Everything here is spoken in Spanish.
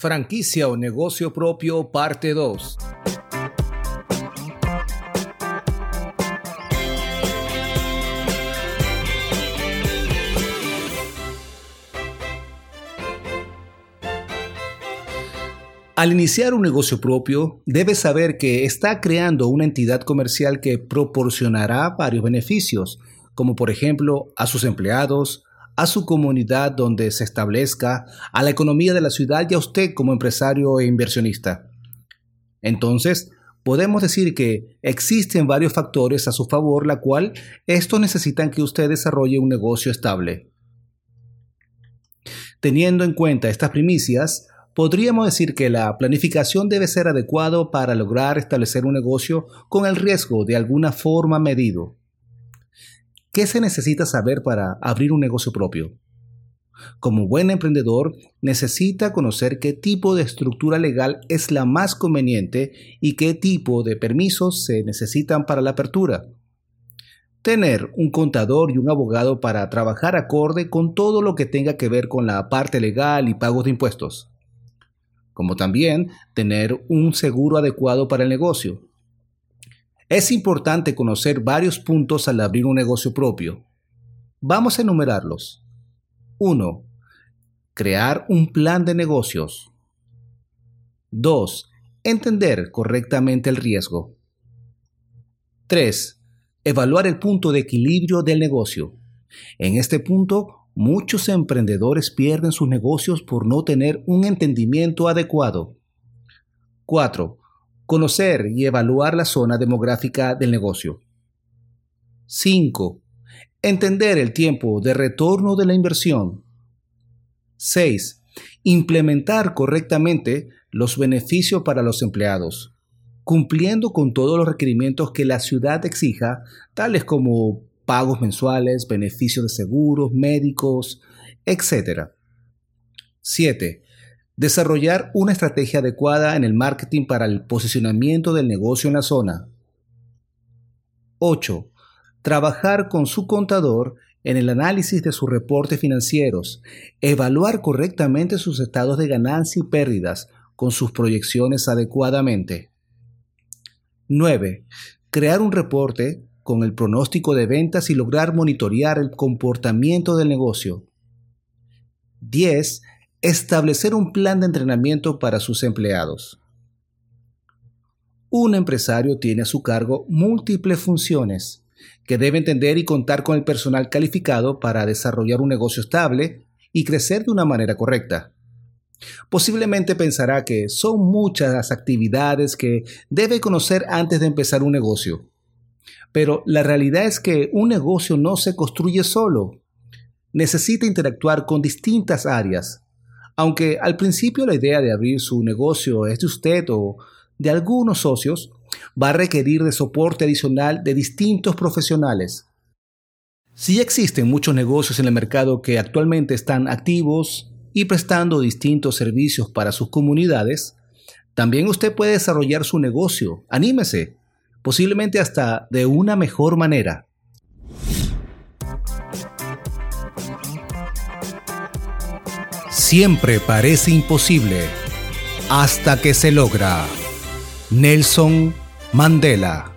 Franquicia o negocio propio, parte 2. Al iniciar un negocio propio, debes saber que está creando una entidad comercial que proporcionará varios beneficios, como por ejemplo a sus empleados, a su comunidad donde se establezca, a la economía de la ciudad y a usted como empresario e inversionista. Entonces, podemos decir que existen varios factores a su favor, la cual estos necesitan que usted desarrolle un negocio estable. Teniendo en cuenta estas primicias, podríamos decir que la planificación debe ser adecuado para lograr establecer un negocio con el riesgo de alguna forma medido. ¿Qué se necesita saber para abrir un negocio propio? Como buen emprendedor, necesita conocer qué tipo de estructura legal es la más conveniente y qué tipo de permisos se necesitan para la apertura. Tener un contador y un abogado para trabajar acorde con todo lo que tenga que ver con la parte legal y pagos de impuestos. Como también tener un seguro adecuado para el negocio. Es importante conocer varios puntos al abrir un negocio propio. Vamos a enumerarlos. 1. Crear un plan de negocios. 2. Entender correctamente el riesgo. 3. Evaluar el punto de equilibrio del negocio. En este punto, muchos emprendedores pierden sus negocios por no tener un entendimiento adecuado. 4 Conocer y evaluar la zona demográfica del negocio. 5. Entender el tiempo de retorno de la inversión. 6. Implementar correctamente los beneficios para los empleados, cumpliendo con todos los requerimientos que la ciudad exija, tales como pagos mensuales, beneficios de seguros, médicos, etc. 7. Desarrollar una estrategia adecuada en el marketing para el posicionamiento del negocio en la zona. 8. Trabajar con su contador en el análisis de sus reportes financieros, evaluar correctamente sus estados de ganancia y pérdidas con sus proyecciones adecuadamente. 9. Crear un reporte con el pronóstico de ventas y lograr monitorear el comportamiento del negocio. 10 establecer un plan de entrenamiento para sus empleados. Un empresario tiene a su cargo múltiples funciones que debe entender y contar con el personal calificado para desarrollar un negocio estable y crecer de una manera correcta. Posiblemente pensará que son muchas las actividades que debe conocer antes de empezar un negocio. Pero la realidad es que un negocio no se construye solo. Necesita interactuar con distintas áreas, aunque al principio la idea de abrir su negocio es de usted o de algunos socios, va a requerir de soporte adicional de distintos profesionales. Si existen muchos negocios en el mercado que actualmente están activos y prestando distintos servicios para sus comunidades, también usted puede desarrollar su negocio. Anímese, posiblemente hasta de una mejor manera. Siempre parece imposible hasta que se logra. Nelson Mandela